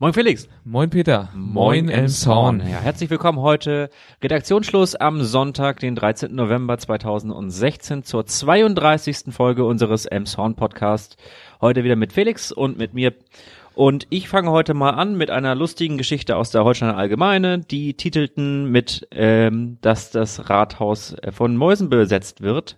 Moin Felix. Moin Peter. Moin Elmshorn. Ja, herzlich willkommen heute. Redaktionsschluss am Sonntag, den 13. November 2016 zur 32. Folge unseres Elmshorn Podcast. Heute wieder mit Felix und mit mir. Und ich fange heute mal an mit einer lustigen Geschichte aus der Holsteiner Allgemeine. Die titelten mit, ähm, dass das Rathaus von Mäusen besetzt wird.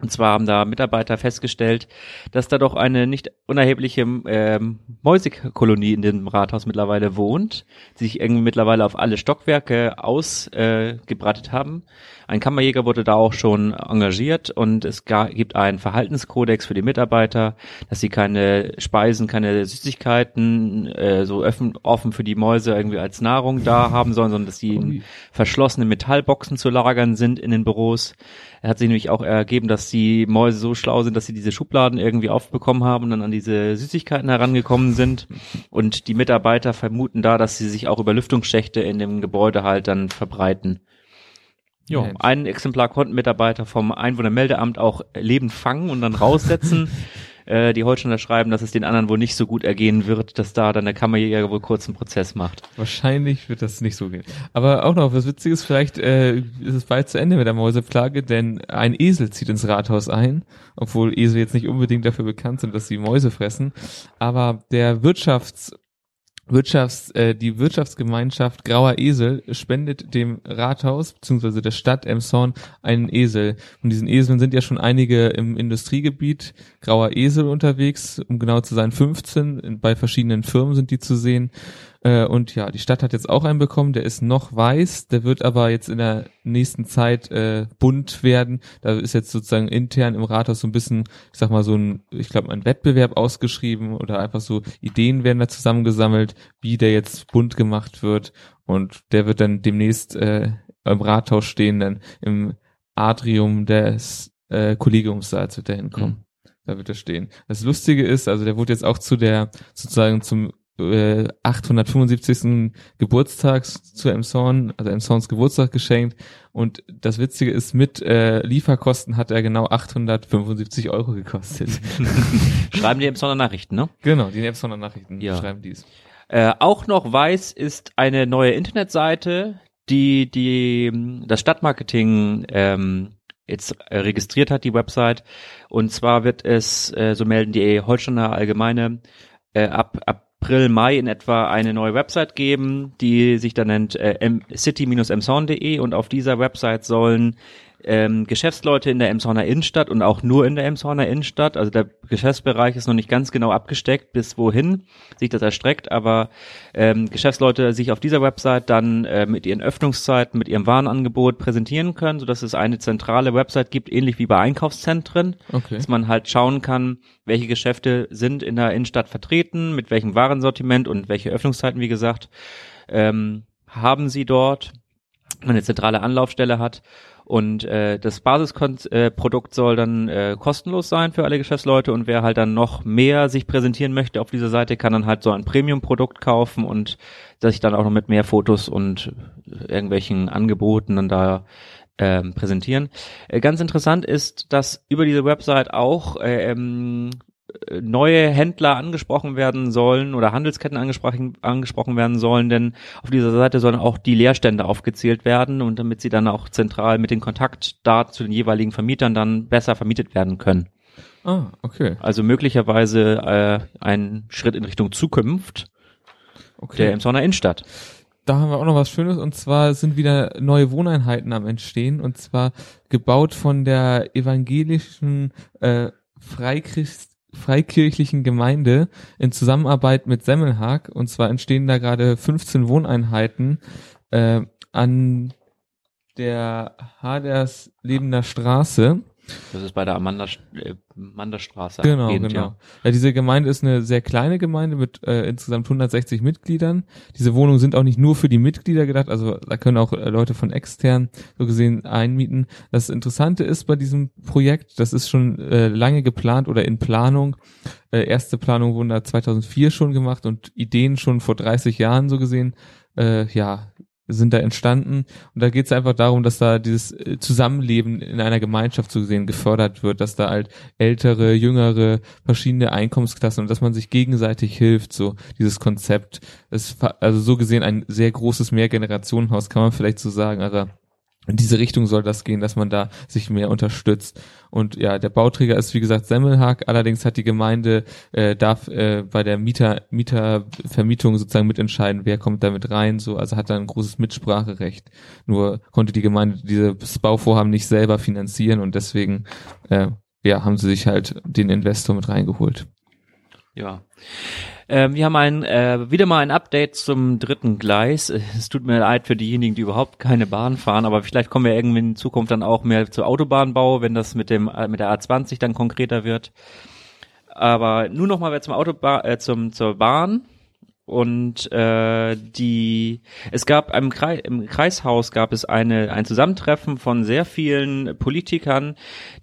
Und zwar haben da Mitarbeiter festgestellt, dass da doch eine nicht unerhebliche ähm, Mäusekolonie in dem Rathaus mittlerweile wohnt, die sich irgendwie mittlerweile auf alle Stockwerke ausgebreitet äh, haben. Ein Kammerjäger wurde da auch schon engagiert und es gibt einen Verhaltenskodex für die Mitarbeiter, dass sie keine Speisen, keine Süßigkeiten äh, so offen, offen für die Mäuse irgendwie als Nahrung da haben sollen, sondern dass sie in verschlossenen Metallboxen zu lagern sind in den Büros. Er hat sich nämlich auch ergeben, dass die Mäuse so schlau sind, dass sie diese Schubladen irgendwie aufbekommen haben und dann an diese Süßigkeiten herangekommen sind. Und die Mitarbeiter vermuten da, dass sie sich auch über Lüftungsschächte in dem Gebäude halt dann verbreiten. Ja, ein Exemplar konnten Mitarbeiter vom Einwohnermeldeamt auch lebend fangen und dann raussetzen. äh, die Holsteiner schreiben, dass es den anderen wohl nicht so gut ergehen wird, dass da dann der Kammerjäger wohl kurz einen Prozess macht. Wahrscheinlich wird das nicht so gehen. Aber auch noch was Witziges, vielleicht äh, ist es bald zu Ende mit der Mäuseplage, denn ein Esel zieht ins Rathaus ein, obwohl Esel jetzt nicht unbedingt dafür bekannt sind, dass sie Mäuse fressen. Aber der Wirtschafts- Wirtschafts, äh, die Wirtschaftsgemeinschaft Grauer Esel spendet dem Rathaus bzw. der Stadt Emshorn einen Esel. Und diesen Eseln sind ja schon einige im Industriegebiet Grauer Esel unterwegs, um genau zu sein 15. Bei verschiedenen Firmen sind die zu sehen. Äh, und ja, die Stadt hat jetzt auch einen bekommen, der ist noch weiß, der wird aber jetzt in der nächsten Zeit äh, bunt werden. Da ist jetzt sozusagen intern im Rathaus so ein bisschen, ich sag mal, so ein, ich glaube, ein Wettbewerb ausgeschrieben oder einfach so Ideen werden da zusammengesammelt, wie der jetzt bunt gemacht wird. Und der wird dann demnächst äh, im Rathaus stehen, dann im Atrium des äh, Kollegiumssaals wird er hinkommen. Mhm. Da wird er stehen. Das Lustige ist, also der wurde jetzt auch zu der, sozusagen zum 875. Äh, Geburtstags zu Emshorn, also Emshorns Geburtstag geschenkt. Und das Witzige ist, mit äh, Lieferkosten hat er genau 875 Euro gekostet. schreiben die Emshorner Nachrichten, ne? Genau, die Emshorner Nachrichten ja. schreiben dies. Äh, auch noch weiß ist eine neue Internetseite, die die das Stadtmarketing ähm, jetzt registriert hat, die Website. Und zwar wird es, äh, so melden die Holsteiner Allgemeine, äh, ab, ab April, Mai in etwa eine neue Website geben, die sich dann nennt äh, city-emshorn.de und auf dieser Website sollen ähm, Geschäftsleute in der Emshorner Innenstadt und auch nur in der Emshorner Innenstadt. Also der Geschäftsbereich ist noch nicht ganz genau abgesteckt, bis wohin sich das erstreckt, aber ähm, Geschäftsleute sich auf dieser Website dann äh, mit ihren Öffnungszeiten, mit ihrem Warenangebot präsentieren können, sodass es eine zentrale Website gibt, ähnlich wie bei Einkaufszentren, okay. dass man halt schauen kann, welche Geschäfte sind in der Innenstadt vertreten, mit welchem Warensortiment und welche Öffnungszeiten, wie gesagt, ähm, haben sie dort eine zentrale Anlaufstelle hat und äh, das Basisprodukt soll dann äh, kostenlos sein für alle Geschäftsleute und wer halt dann noch mehr sich präsentieren möchte auf dieser Seite, kann dann halt so ein Premium-Produkt kaufen und sich dann auch noch mit mehr Fotos und irgendwelchen Angeboten dann da ähm, präsentieren. Äh, ganz interessant ist, dass über diese Website auch äh, ähm, neue Händler angesprochen werden sollen oder Handelsketten angesprochen, angesprochen werden sollen, denn auf dieser Seite sollen auch die Leerstände aufgezählt werden und damit sie dann auch zentral mit den Kontaktdaten zu den jeweiligen Vermietern dann besser vermietet werden können. Ah, okay. Also möglicherweise äh, ein Schritt in Richtung Zukunft okay. der Emsonner Innenstadt. Da haben wir auch noch was Schönes und zwar sind wieder neue Wohneinheiten am Entstehen und zwar gebaut von der evangelischen äh, Freikrist freikirchlichen Gemeinde in Zusammenarbeit mit Semmelhag. Und zwar entstehen da gerade 15 Wohneinheiten äh, an der Haders Lebender Straße. Das ist bei der Amanda, äh, Amandastraße. Genau, genau. Ja. ja. diese Gemeinde ist eine sehr kleine Gemeinde mit äh, insgesamt 160 Mitgliedern. Diese Wohnungen sind auch nicht nur für die Mitglieder gedacht, also da können auch äh, Leute von extern so gesehen einmieten. Das Interessante ist bei diesem Projekt, das ist schon äh, lange geplant oder in Planung. Äh, erste Planung wurden da 2004 schon gemacht und Ideen schon vor 30 Jahren so gesehen. Äh, ja, sind da entstanden. Und da geht es einfach darum, dass da dieses äh, Zusammenleben in einer Gemeinschaft zu sehen gefördert wird, dass da halt ältere, jüngere, verschiedene Einkommensklassen und dass man sich gegenseitig hilft, so dieses Konzept. ist also so gesehen ein sehr großes Mehrgenerationenhaus, kann man vielleicht so sagen. Also in diese Richtung soll das gehen, dass man da sich mehr unterstützt. Und ja, der Bauträger ist wie gesagt Semmelhag. Allerdings hat die Gemeinde äh, darf äh, bei der Mieter Mietervermietung sozusagen mitentscheiden, wer kommt damit rein. So, also hat da ein großes Mitspracherecht. Nur konnte die Gemeinde dieses Bauvorhaben nicht selber finanzieren und deswegen äh, ja haben sie sich halt den Investor mit reingeholt. Ja. Ähm, wir haben ein, äh, wieder mal ein Update zum dritten Gleis. Es tut mir leid für diejenigen, die überhaupt keine Bahn fahren, aber vielleicht kommen wir irgendwie in Zukunft dann auch mehr zu Autobahnbau, wenn das mit dem äh, mit der A20 dann konkreter wird. Aber nur noch mal zum Autobahn, äh, zum zur Bahn und äh, die es gab im, Kreis, im Kreishaus gab es eine ein Zusammentreffen von sehr vielen Politikern,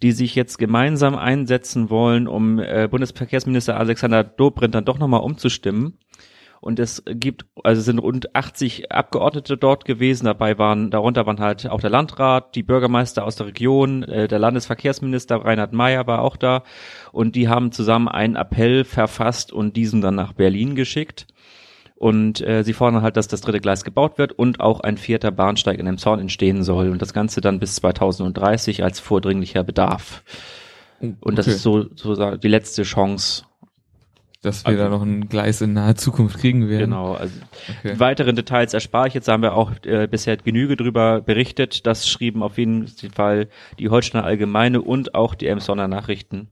die sich jetzt gemeinsam einsetzen wollen, um äh, Bundesverkehrsminister Alexander Dobrindt dann doch nochmal umzustimmen. Und es gibt, also sind rund 80 Abgeordnete dort gewesen. Dabei waren, darunter waren halt auch der Landrat, die Bürgermeister aus der Region, äh, der Landesverkehrsminister Reinhard Mayer war auch da. Und die haben zusammen einen Appell verfasst und diesen dann nach Berlin geschickt. Und äh, sie fordern halt, dass das dritte Gleis gebaut wird und auch ein vierter Bahnsteig in dem Zaun entstehen soll. Und das Ganze dann bis 2030 als vordringlicher Bedarf. Oh, und das ist so, so die letzte Chance. Dass wir also, da noch ein Gleis in naher Zukunft kriegen werden. Genau. Also okay. Die weiteren Details erspare ich jetzt. Da haben wir auch äh, bisher Genüge drüber berichtet. Das schrieben auf jeden Fall die Holsteiner Allgemeine und auch die Emsonner Nachrichten.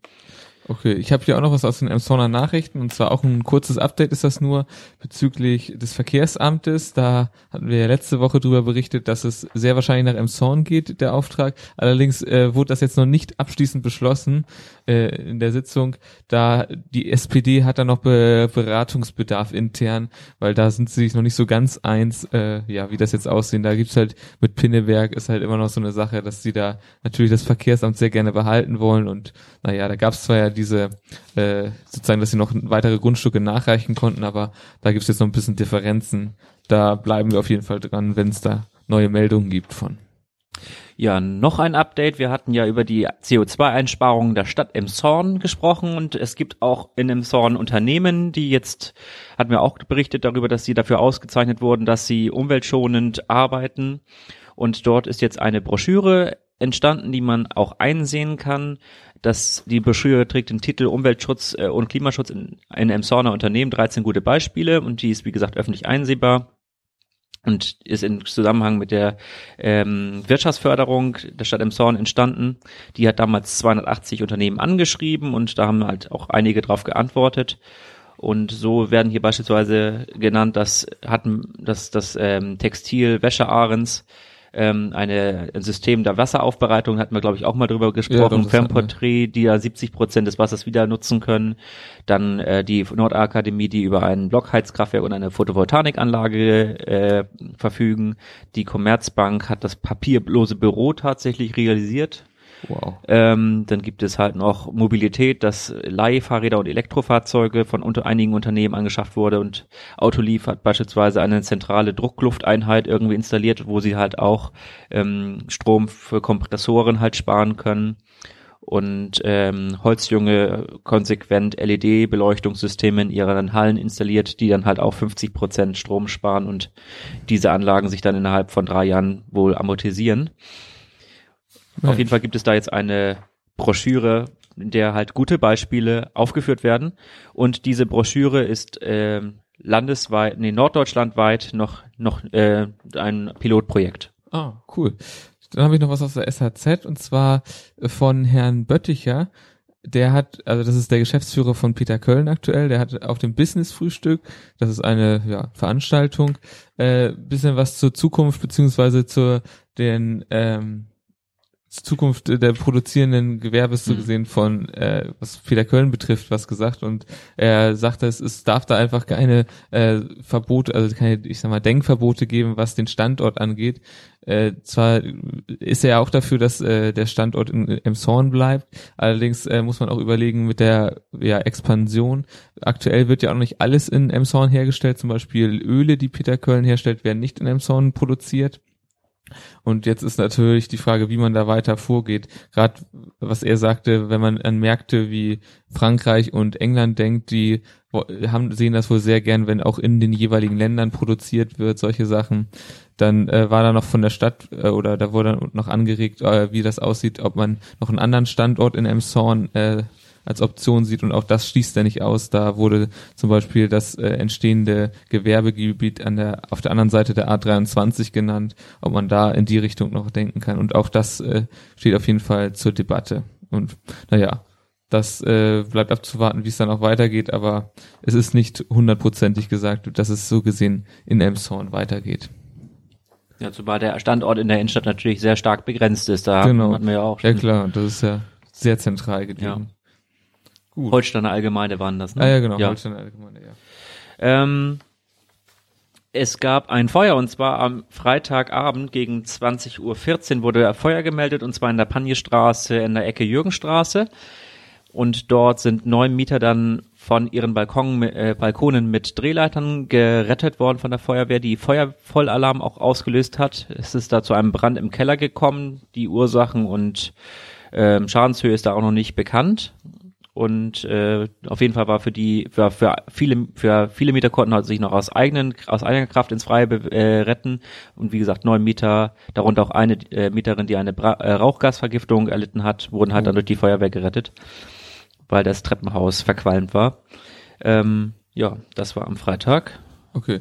Okay, ich habe hier auch noch was aus den Emsonner Nachrichten und zwar auch ein kurzes Update ist das nur bezüglich des Verkehrsamtes. Da hatten wir ja letzte Woche drüber berichtet, dass es sehr wahrscheinlich nach Emson geht, der Auftrag. Allerdings äh, wurde das jetzt noch nicht abschließend beschlossen äh, in der Sitzung, da die SPD hat da noch Be Beratungsbedarf intern, weil da sind sie sich noch nicht so ganz eins, äh, ja, wie das jetzt aussehen. Da gibt's halt mit Pinneberg ist halt immer noch so eine Sache, dass sie da natürlich das Verkehrsamt sehr gerne behalten wollen und naja, da gab's zwar ja diese äh, sozusagen, dass sie noch weitere Grundstücke nachreichen konnten, aber da gibt's jetzt noch ein bisschen Differenzen. Da bleiben wir auf jeden Fall dran, wenn es da neue Meldungen gibt von. Ja, noch ein Update. Wir hatten ja über die CO2-Einsparungen der Stadt Emshorn gesprochen und es gibt auch in Emshorn Unternehmen, die jetzt, hatten wir auch berichtet darüber, dass sie dafür ausgezeichnet wurden, dass sie umweltschonend arbeiten. Und dort ist jetzt eine Broschüre entstanden, die man auch einsehen kann. dass die Broschüre trägt den Titel Umweltschutz äh, und Klimaschutz in, in Emshorner Unternehmen, 13 gute Beispiele und die ist wie gesagt öffentlich einsehbar und ist in Zusammenhang mit der ähm, Wirtschaftsförderung der Stadt Emshorn entstanden. Die hat damals 280 Unternehmen angeschrieben und da haben halt auch einige drauf geantwortet. Und so werden hier beispielsweise genannt, dass hatten dass das ähm, Textil Wäsche Ahrens ähm, eine, ein System der Wasseraufbereitung, hatten wir glaube ich auch mal drüber gesprochen, ja, Femportrait, die ja 70 Prozent des Wassers wieder nutzen können. Dann äh, die Nordakademie, die über ein Blockheizkraftwerk und eine Photovoltaikanlage äh, verfügen. Die Commerzbank hat das papierlose Büro tatsächlich realisiert Wow. Ähm, dann gibt es halt noch Mobilität, dass Leihfahrräder und Elektrofahrzeuge von unter einigen Unternehmen angeschafft wurde und Autolief hat beispielsweise eine zentrale Drucklufteinheit irgendwie installiert, wo sie halt auch ähm, Strom für Kompressoren halt sparen können und ähm, Holzjunge konsequent LED-Beleuchtungssysteme in ihren Hallen installiert, die dann halt auch 50 Prozent Strom sparen und diese Anlagen sich dann innerhalb von drei Jahren wohl amortisieren. Ja. Auf jeden Fall gibt es da jetzt eine Broschüre, in der halt gute Beispiele aufgeführt werden. Und diese Broschüre ist äh, landesweit, nee, norddeutschlandweit noch, noch äh, ein Pilotprojekt. Ah, cool. Dann habe ich noch was aus der SHZ und zwar von Herrn Bötticher. Der hat, also das ist der Geschäftsführer von Peter Köln aktuell, der hat auf dem Business-Frühstück, das ist eine ja, Veranstaltung, äh, bisschen was zur Zukunft beziehungsweise zu den ähm, Zukunft der produzierenden Gewerbes so Mhm. gesehen von, äh, was Peter Köln betrifft, was gesagt und er sagte, es, es darf da einfach keine äh, Verbote, also keine, ich sag mal, Denkverbote geben, was den Standort angeht. Äh, zwar ist er ja auch dafür, dass äh, der Standort in Emshorn bleibt, allerdings äh, muss man auch überlegen mit der ja, Expansion. Aktuell wird ja auch nicht alles in Emshorn hergestellt, zum Beispiel Öle, die Peter Köln herstellt, werden nicht in Emshorn produziert. Und jetzt ist natürlich die Frage, wie man da weiter vorgeht. Gerade was er sagte, wenn man an Märkte wie Frankreich und England denkt, die haben, sehen das wohl sehr gern, wenn auch in den jeweiligen Ländern produziert wird, solche Sachen. Dann äh, war da noch von der Stadt äh, oder da wurde noch angeregt, äh, wie das aussieht, ob man noch einen anderen Standort in Emshorn äh, als Option sieht und auch das schließt er nicht aus. Da wurde zum Beispiel das äh, entstehende Gewerbegebiet an der auf der anderen Seite der A23 genannt, ob man da in die Richtung noch denken kann. Und auch das äh, steht auf jeden Fall zur Debatte. Und naja, das äh, bleibt abzuwarten, wie es dann auch weitergeht, aber es ist nicht hundertprozentig gesagt, dass es so gesehen in Elmshorn weitergeht. Ja, zumal der Standort in der Innenstadt natürlich sehr stark begrenzt ist. Da Genau. hatten wir ja auch Ja schon. klar, das ist ja sehr zentral gelegen. Ja. Gut. Holsteiner Allgemeine waren das, ne? ah ja, genau, Ja. Holstein Allgemeine, ja. Ähm, es gab ein Feuer und zwar am Freitagabend gegen 20.14 Uhr wurde Feuer gemeldet und zwar in der Panjestraße in der Ecke Jürgenstraße. Und dort sind neun Mieter dann von ihren Balkon, äh, Balkonen mit Drehleitern gerettet worden von der Feuerwehr, die Feuervollalarm auch ausgelöst hat. Es ist da zu einem Brand im Keller gekommen. Die Ursachen und ähm, Schadenshöhe ist da auch noch nicht bekannt. Und äh, auf jeden Fall war für die, für, für viele, für viele Mieter konnten halt sich noch aus eigenen, aus eigener Kraft ins Freie äh, retten. Und wie gesagt, neun Mieter, darunter auch eine äh, Mieterin, die eine Bra äh, Rauchgasvergiftung erlitten hat, wurden halt dann durch die Feuerwehr gerettet, weil das Treppenhaus verqualmt war. Ähm, ja, das war am Freitag. Okay.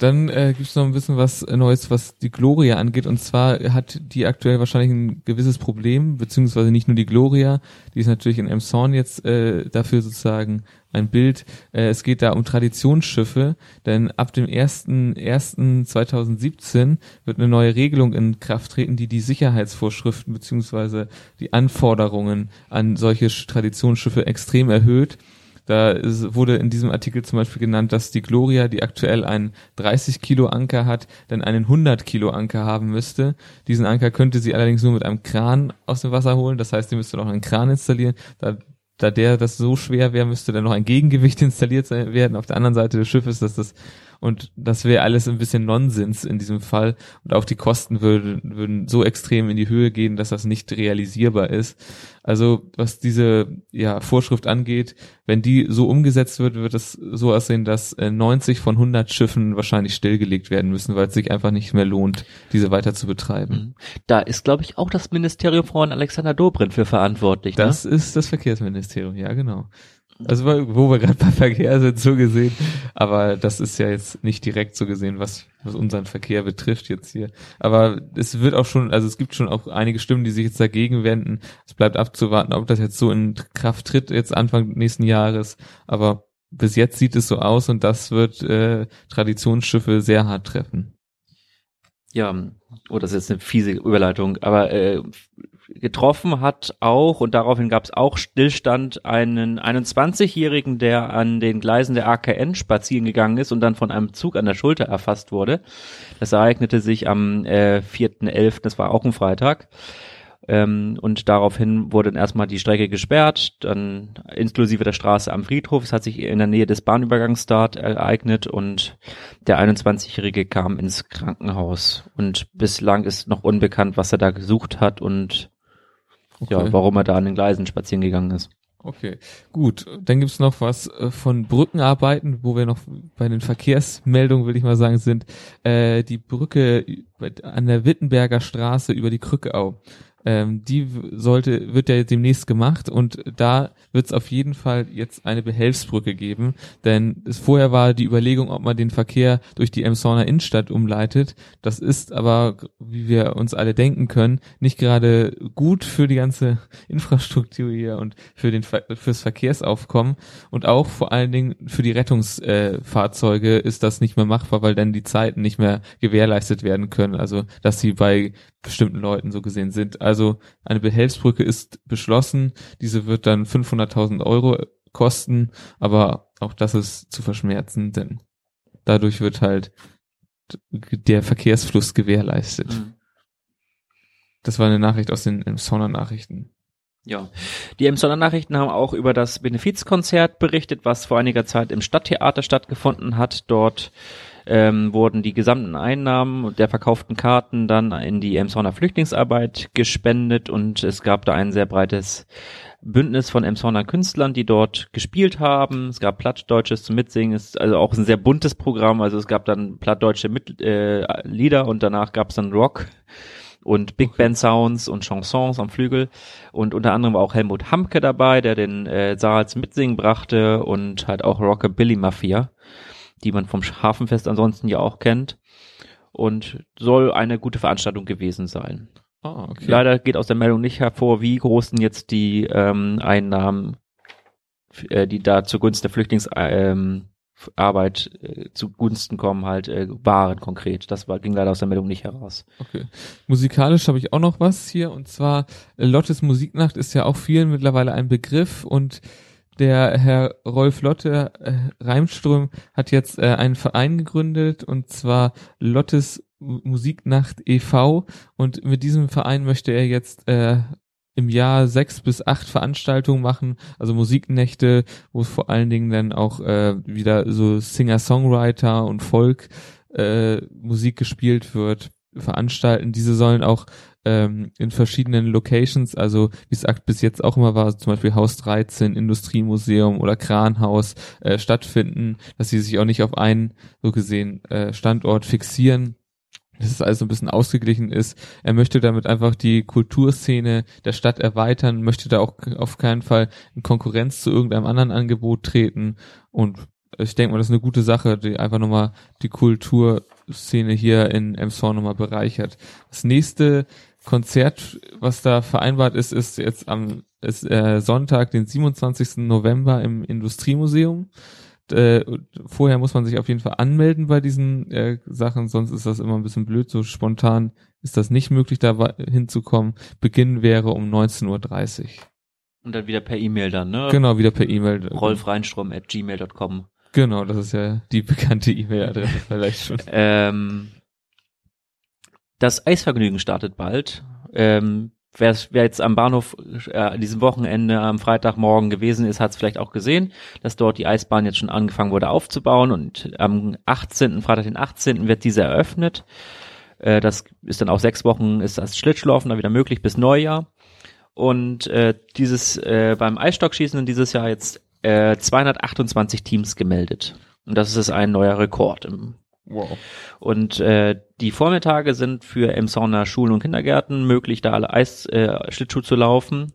Dann äh, gibt es noch ein bisschen was Neues, was die Gloria angeht. Und zwar hat die aktuell wahrscheinlich ein gewisses Problem, beziehungsweise nicht nur die Gloria, die ist natürlich in Emshorn jetzt äh, dafür sozusagen ein Bild. Äh, es geht da um Traditionsschiffe, denn ab dem 1.1.2017 wird eine neue Regelung in Kraft treten, die die Sicherheitsvorschriften beziehungsweise die Anforderungen an solche Sch- Traditionsschiffe extrem erhöht. Da ist, wurde in diesem Artikel zum Beispiel genannt, dass die Gloria, die aktuell einen 30 Kilo Anker hat, dann einen 100 Kilo Anker haben müsste. Diesen Anker könnte sie allerdings nur mit einem Kran aus dem Wasser holen. Das heißt, sie müsste noch einen Kran installieren. Da, da der das so schwer wäre, müsste dann noch ein Gegengewicht installiert werden auf der anderen Seite des Schiffes, dass das und das wäre alles ein bisschen Nonsens in diesem Fall. Und auch die Kosten würden, würden so extrem in die Höhe gehen, dass das nicht realisierbar ist. Also was diese ja, Vorschrift angeht, wenn die so umgesetzt wird, wird es so aussehen, dass äh, 90 von 100 Schiffen wahrscheinlich stillgelegt werden müssen, weil es sich einfach nicht mehr lohnt, diese weiter zu betreiben. Da ist, glaube ich, auch das Ministerium von Alexander Dobrindt für verantwortlich. Das ist das Verkehrsministerium, ja genau. Also wo wir gerade bei Verkehr sind, so gesehen. Aber das ist ja jetzt nicht direkt so gesehen, was, was unseren Verkehr betrifft jetzt hier. Aber es wird auch schon, also es gibt schon auch einige Stimmen, die sich jetzt dagegen wenden. Es bleibt abzuwarten, ob das jetzt so in Kraft tritt, jetzt Anfang nächsten Jahres. Aber bis jetzt sieht es so aus und das wird äh, Traditionsschiffe sehr hart treffen. Ja, oh, das ist jetzt eine fiese Überleitung, aber äh, getroffen hat auch, und daraufhin gab es auch Stillstand, einen 21-Jährigen, der an den Gleisen der AKN spazieren gegangen ist und dann von einem Zug an der Schulter erfasst wurde. Das ereignete sich am äh, 4.11., das war auch ein Freitag. Ähm, und daraufhin wurde dann erstmal die Strecke gesperrt, dann inklusive der Straße am Friedhof. Es hat sich in der Nähe des Bahnübergangs dort ereignet und der 21-Jährige kam ins Krankenhaus. Und bislang ist noch unbekannt, was er da gesucht hat und ja, Okay. warum er da an den Gleisen spazieren gegangen ist. Okay, gut. Dann gibt's noch was äh, von Brückenarbeiten, wo wir noch bei den Verkehrsmeldungen, will ich mal sagen, sind. Äh, die Brücke über- an der Wittenberger Straße über die Krückeau. Ähm, die sollte, wird ja demnächst gemacht und da wird es auf jeden Fall jetzt eine Behelfsbrücke geben, denn es vorher war die Überlegung, ob man den Verkehr durch die Emshorner Innenstadt umleitet. Das ist aber, wie wir uns alle denken können, nicht gerade gut für die ganze Infrastruktur hier und für den fürs Verkehrsaufkommen und auch vor allen Dingen für die Rettungsfahrzeuge äh, ist das nicht mehr machbar, weil dann die Zeiten nicht mehr gewährleistet werden können. Also dass sie bei bestimmten Leuten so gesehen sind. Also eine Behelfsbrücke ist beschlossen, diese wird dann 500.000 Euro kosten, aber auch das ist zu verschmerzen, denn dadurch wird halt der Verkehrsfluss gewährleistet. Mhm. Das war eine Nachricht aus den Emsonner Nachrichten. Ja, die Emsonner Nachrichten haben auch über das Benefizkonzert berichtet, was vor einiger Zeit im Stadttheater stattgefunden hat. Dort ähm, wurden die gesamten Einnahmen der verkauften Karten dann in die Emsonner Flüchtlingsarbeit gespendet und es gab da ein sehr breites Bündnis von Emsonner Künstlern, die dort gespielt haben. Es gab Plattdeutsches zum Mitsingen, ist also auch ein sehr buntes Programm. Also es gab dann plattdeutsche Mit äh, Lieder und danach gab es dann Rock und Big Band Sounds und Chansons am Flügel und unter anderem war auch Helmut Hamke dabei, der den äh, Saal zum Mitsingen brachte und halt auch Rockabilly Mafia die man vom Hafenfest ansonsten ja auch kennt. Und soll eine gute Veranstaltung gewesen sein. Oh, okay. Leider geht aus der Meldung nicht hervor, wie groß denn jetzt die ähm, Einnahmen, äh, die da zugunsten der Flüchtlingsarbeit ähm, äh, zugunsten kommen, halt äh, waren konkret. Das war, ging leider aus der Meldung nicht heraus. Okay. Musikalisch habe ich auch noch was hier und zwar äh, Lottes Musiknacht ist ja auch vielen mittlerweile ein Begriff und der Herr Rolf Lotte äh, Reimström hat jetzt äh, einen Verein gegründet und zwar Lottes Musiknacht e.V. und mit diesem Verein möchte er jetzt äh, im Jahr sechs bis acht Veranstaltungen machen, also Musiknächte, wo vor allen Dingen dann auch äh, wieder so Singer-Songwriter und Folk äh, Musik gespielt wird, veranstalten. Diese sollen auch ähm, in verschiedenen Locations, also wie es bis jetzt auch immer war, zum Beispiel Haus 13, Industriemuseum oder Kranhaus äh, stattfinden, dass sie sich auch nicht auf einen so gesehen äh, Standort fixieren, dass es also ein bisschen ausgeglichen ist. Er möchte damit einfach die Kulturszene der Stadt erweitern, möchte da auch auf keinen Fall in Konkurrenz zu irgendeinem anderen Angebot treten und ich denke mal, das ist eine gute Sache, die einfach nochmal die Kulturszene hier in Emshorn nochmal bereichert. Das nächste Konzert, was da vereinbart ist, ist jetzt am ist, äh, Sonntag, den 27. November im Industriemuseum. Äh, vorher muss man sich auf jeden Fall anmelden bei diesen äh, Sachen, sonst ist das immer ein bisschen blöd. So spontan ist das nicht möglich, da hinzukommen. Beginn wäre um 19.30 Uhr. Und dann wieder per E-Mail dann, ne? Genau, wieder per E-Mail. Rolfreinstrom at gmail.com. Genau, das ist ja die bekannte E-Mail-Adresse vielleicht schon. ähm, das Eisvergnügen startet bald. Ähm, wer, wer jetzt am Bahnhof äh, an diesem Wochenende am Freitagmorgen gewesen ist, hat es vielleicht auch gesehen, dass dort die Eisbahn jetzt schon angefangen wurde aufzubauen und am 18., Freitag den 18. wird diese eröffnet. Äh, das ist dann auch sechs Wochen, ist das Schlittschuhlaufen dann wieder möglich bis Neujahr. Und äh, dieses äh, beim Eisstockschießen dieses Jahr jetzt äh, 228 Teams gemeldet. Und das ist ein neuer Rekord im Wow. Und äh, die Vormittage sind für Emsonner Schulen und Kindergärten möglich, da alle Eis äh, Schlittschuh zu laufen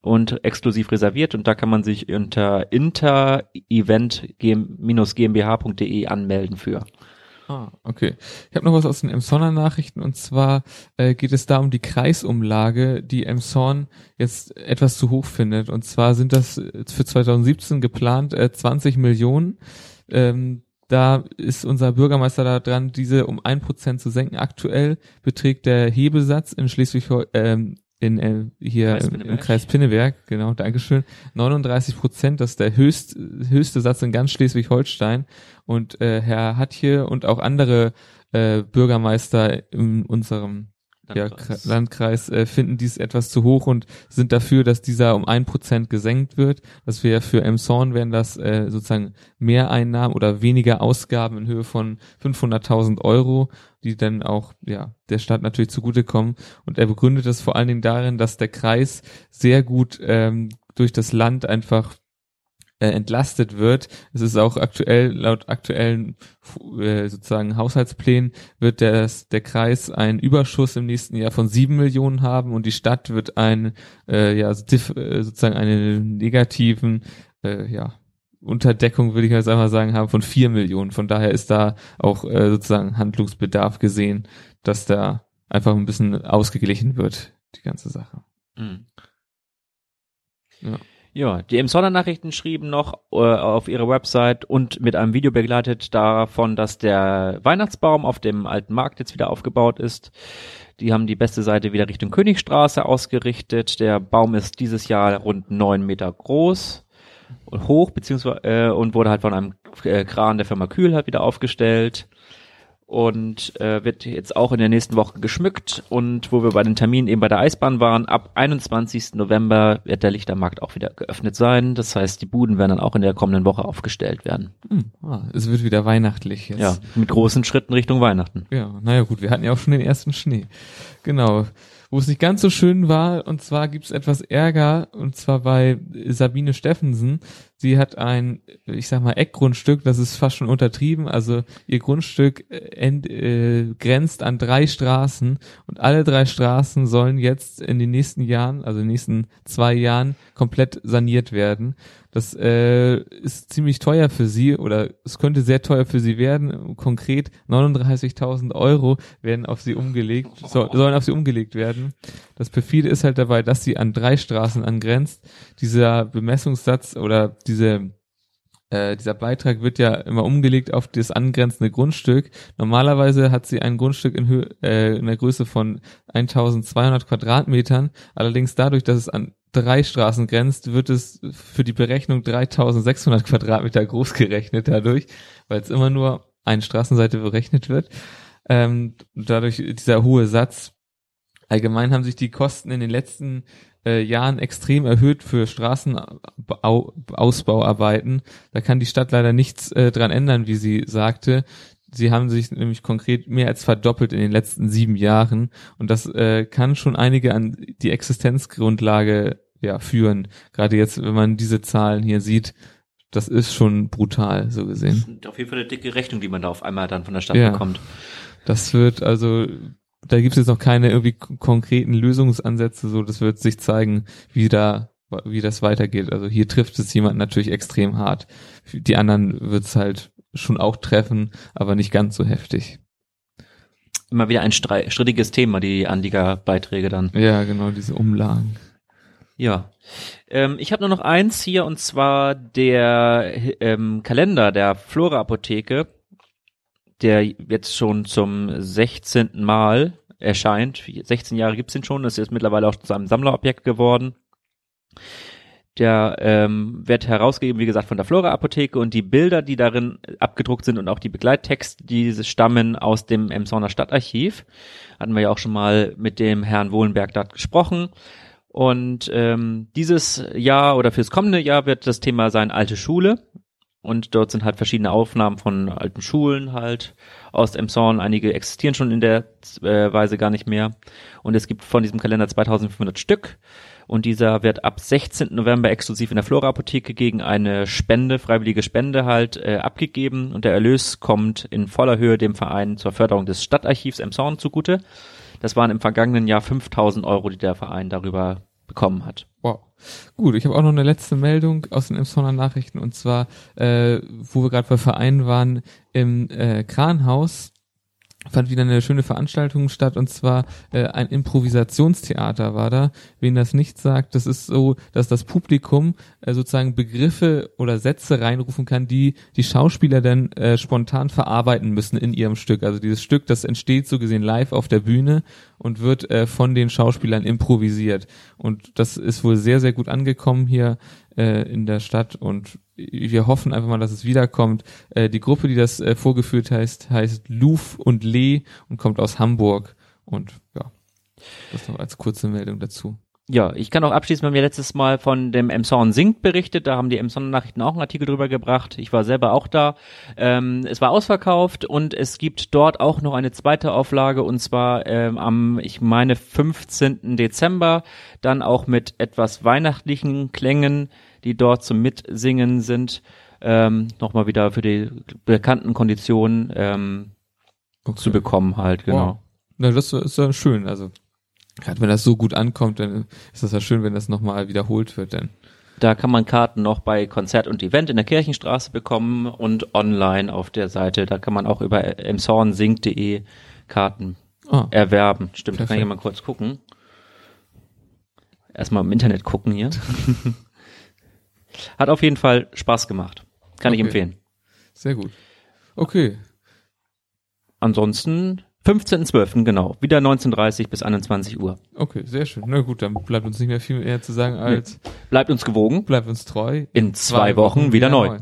und exklusiv reserviert und da kann man sich unter interevent-gmbh.de anmelden für. Ah, okay. Ich habe noch was aus den Emsonner Nachrichten und zwar äh, geht es da um die Kreisumlage, die Emson jetzt etwas zu hoch findet. Und zwar sind das für 2017 geplant äh, 20 Millionen. Ähm, da ist unser Bürgermeister da dran, diese um ein Prozent zu senken. Aktuell beträgt der Hebesatz in Schleswig ähm, in äh, hier Kreis im, im, Kreis Pinneberg, genau, Dankeschön, 39 Prozent, das ist der höchst, höchste Satz in ganz Schleswig-Holstein. Und äh, Herr Hatje und auch andere äh, Bürgermeister in unserem Landkreis, ja, Landkreis äh, finden dies etwas zu hoch und sind dafür, dass dieser um ein Prozent gesenkt wird. Das wäre für Emshorn wären das äh, sozusagen Mehreinnahmen oder weniger Ausgaben in Höhe von 500.000 Euro, die dann auch ja der Stadt natürlich zugutekommen. Und er begründet das vor allen Dingen darin, dass der Kreis sehr gut ähm, durch das Land einfach äh, entlastet wird. Es ist auch aktuell, laut aktuellen äh, sozusagen Haushaltsplänen wird der, der Kreis einen Überschuss im nächsten Jahr von sieben Millionen haben und die Stadt wird ein, äh, ja, äh, sozusagen einen negativen, äh, ja, Unterdeckung, würde ich jetzt einmal sagen, haben von vier Millionen. Von daher ist da auch äh, sozusagen Handlungsbedarf gesehen, dass da einfach ein bisschen ausgeglichen wird, die ganze Sache. Mhm. Ja. Ja, die Emsonner Nachrichten schrieben noch äh, auf ihrer Website und mit einem Video begleitet davon, dass der Weihnachtsbaum auf dem alten Markt jetzt wieder aufgebaut ist. Die haben die beste Seite wieder Richtung Königstraße ausgerichtet. Der Baum ist dieses Jahr rund neun Meter groß und hoch, beziehungsweise äh, und wurde halt von einem äh, Kran der Firma Kühl halt wieder aufgestellt und äh, wird jetzt auch in der nächsten Woche geschmückt und wo wir bei den Terminen eben bei der Eisbahn waren, ab 21. November wird der Lichtermarkt auch wieder geöffnet sein. Das heißt, die Buden werden dann auch in der kommenden Woche aufgestellt werden. Hm, ah, es wird wieder weihnachtlich jetzt. Ja, mit großen Schritten Richtung Weihnachten. Ja, naja gut, wir hatten ja auch schon den ersten Schnee. Genau wo es nicht ganz so schön war. Und zwar gibt es etwas Ärger, und zwar bei Sabine Steffensen. Sie hat ein, ich sag mal, Eckgrundstück, das ist fast schon untertrieben. Also ihr Grundstück äh, end, äh, grenzt an drei Straßen und alle drei Straßen sollen jetzt in den nächsten Jahren, also in den nächsten zwei Jahren, komplett saniert werden. Das äh, ist ziemlich teuer für sie oder es könnte sehr teuer für sie werden. Konkret 39.000 Euro werden auf sie umgelegt, so, sollen auf sie umgelegt werden. Das perfide ist halt dabei, dass sie an drei Straßen angrenzt. Dieser Bemessungssatz oder diese äh, dieser Beitrag wird ja immer umgelegt auf das angrenzende Grundstück. Normalerweise hat sie ein Grundstück in, Höhe, äh, in der Größe von 1200 Quadratmetern. Allerdings dadurch, dass es an drei Straßen grenzt, wird es für die Berechnung 3600 Quadratmeter groß gerechnet dadurch, weil es immer nur eine Straßenseite berechnet wird. Ähm, dadurch dieser hohe Satz. Allgemein haben sich die Kosten in den letzten äh, Jahren extrem erhöht für Straßenausbauarbeiten. Da kann die Stadt leider nichts äh, dran ändern, wie sie sagte. Sie haben sich nämlich konkret mehr als verdoppelt in den letzten sieben Jahren und das äh, kann schon einige an die Existenzgrundlage ja führen. Gerade jetzt, wenn man diese Zahlen hier sieht, das ist schon brutal, so gesehen. Auf jeden Fall eine dicke Rechnung, die man da auf einmal dann von der Stadt ja, bekommt. Das wird also, da gibt es jetzt noch keine irgendwie konkreten Lösungsansätze, so das wird sich zeigen, wie da wie das weitergeht. Also hier trifft es jemand natürlich extrem hart. Die anderen wird es halt schon auch treffen, aber nicht ganz so heftig. Immer wieder ein strittiges Thema, die Anliegerbeiträge dann. Ja, genau, diese Umlagen. Ja. Ähm, ich habe nur noch eins hier und zwar der ähm, Kalender der Flora Apotheke, der jetzt schon zum 16. Mal erscheint. 16 Jahre gibt's den schon, das ist mittlerweile auch zu einem Sammlerobjekt geworden. Der ähm, wird herausgegeben, wie gesagt, von der Flora Apotheke und die Bilder, die darin abgedruckt sind und auch die Begleittexte, die stammen aus dem Emsonner Stadtarchiv. Hatten wir ja auch schon mal mit dem Herrn Wohlenberg dort gesprochen. Und ähm, dieses Jahr oder fürs kommende Jahr wird das Thema sein alte Schule. Und dort sind halt verschiedene Aufnahmen von alten Schulen halt aus Emshorn. Einige existieren schon in der äh, Weise gar nicht mehr. Und es gibt von diesem Kalender 2500 Stück und dieser wird ab 16. November exklusiv in der Flora Apotheke gegen eine Spende, freiwillige Spende halt äh, abgegeben und der Erlös kommt in voller Höhe dem Verein zur Förderung des Stadtarchivs Emshorn zugute. Das waren im vergangenen Jahr 5000 Euro, die der Verein darüber bekommen hat. Wow. Gut, ich habe auch noch eine letzte Meldung aus den Emsonner Nachrichten und zwar, äh, wo wir gerade bei Vereinen waren, im äh, Kranhaus fand wieder eine schöne Veranstaltung statt und zwar äh, ein Improvisationstheater war da. Wen das nicht sagt, das ist so, dass das Publikum äh, sozusagen Begriffe oder Sätze reinrufen kann, die die Schauspieler dann äh, spontan verarbeiten müssen in ihrem Stück. Also dieses Stück, das entsteht so gesehen live auf der Bühne und wird äh, von den Schauspielern improvisiert. Und das ist wohl sehr, sehr gut angekommen hier äh, in der Stadt und wir hoffen einfach mal, dass es wiederkommt. Äh, die Gruppe, die das äh, vorgeführt heißt, heißt Luf und Lee und kommt aus Hamburg. Und ja, das noch als kurze Meldung dazu. Ja, ich kann auch abschließen, wir haben ja letztes Mal von dem Emson Singt berichtet, da haben die Emson Nachrichten auch einen Artikel drüber gebracht. Ich war selber auch da. Ähm, es war ausverkauft und es gibt dort auch noch eine zweite Auflage und zwar ähm, am, ich meine, 15. Dezember, dann auch mit etwas weihnachtlichen Klängen die dort zum Mitsingen sind, ähm, nochmal wieder für die bekannten Konditionen ähm, okay. zu bekommen halt, genau. Wow. Na, das ist ja schön, also gerade wenn das so gut ankommt, dann ist das ja schön, wenn das nochmal wiederholt wird, denn. Da kann man Karten noch bei Konzert und Event in der Kirchenstraße bekommen und online auf der Seite. Da kann man auch über emshornsing.de Karten ah, erwerben. Stimmt, perfekt. da kann ich mal kurz gucken. Erstmal im Internet gucken hier. Hat auf jeden Fall Spaß gemacht. Kann ich Okay. empfehlen. Sehr gut. Okay. Ansonsten 15.12. genau. Wieder 19.30 bis 21 Uhr. Okay, sehr schön. Na gut, dann bleibt uns nicht mehr viel mehr zu sagen als Bleibt uns gewogen. bleibt uns treu. In zwei Wochen wieder neu.